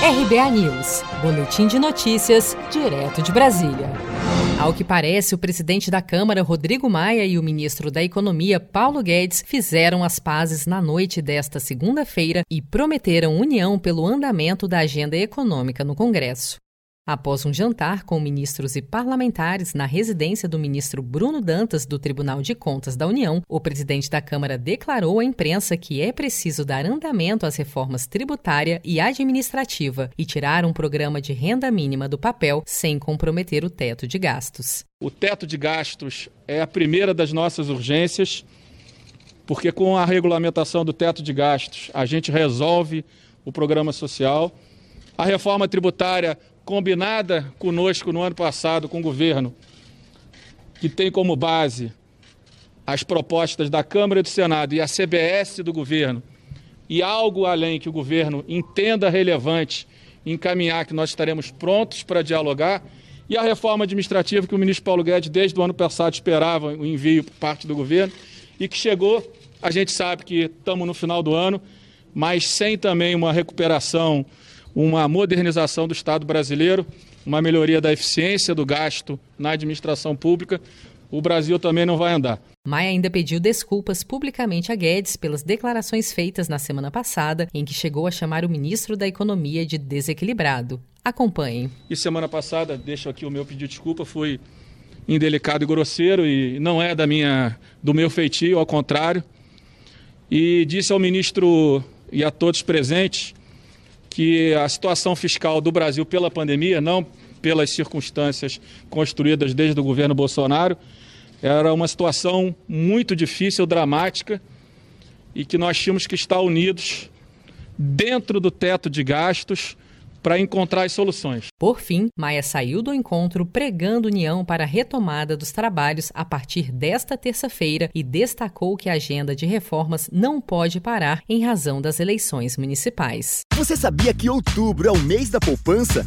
RBA News, Boletim de Notícias, direto de Brasília. Ao que parece, o presidente da Câmara, Rodrigo Maia, e o ministro da Economia, Paulo Guedes, fizeram as pazes na noite desta segunda-feira e prometeram união pelo andamento da agenda econômica no Congresso. Após um jantar com ministros e parlamentares na residência do ministro Bruno Dantas do Tribunal de Contas da União, o presidente da Câmara declarou à imprensa que é preciso dar andamento às reformas tributária e administrativa e tirar um programa de renda mínima do papel sem comprometer o teto de gastos. O teto de gastos é a primeira das nossas urgências, porque com a regulamentação do teto de gastos a gente resolve o programa social. A reforma tributária combinada conosco no ano passado com o governo, que tem como base as propostas da Câmara e do Senado e a CBS do governo, e algo além que o governo entenda relevante encaminhar, que nós estaremos prontos para dialogar, e a reforma administrativa que o ministro Paulo Guedes, desde o ano passado, esperava o envio por parte do governo e que chegou. A gente sabe que estamos no final do ano, mas sem também uma recuperação uma modernização do Estado brasileiro, uma melhoria da eficiência do gasto na administração pública, o Brasil também não vai andar. Maia ainda pediu desculpas publicamente a Guedes pelas declarações feitas na semana passada, em que chegou a chamar o ministro da Economia de desequilibrado. Acompanhe. E semana passada, deixo aqui o meu pedido de desculpa, fui indelicado e grosseiro e não é da minha do meu feitio, ao contrário. E disse ao ministro e a todos presentes que a situação fiscal do Brasil pela pandemia, não pelas circunstâncias construídas desde o governo Bolsonaro, era uma situação muito difícil, dramática, e que nós tínhamos que estar unidos dentro do teto de gastos para encontrar as soluções. Por fim, Maia saiu do encontro pregando união para a retomada dos trabalhos a partir desta terça-feira e destacou que a agenda de reformas não pode parar em razão das eleições municipais. Você sabia que outubro é o mês da poupança?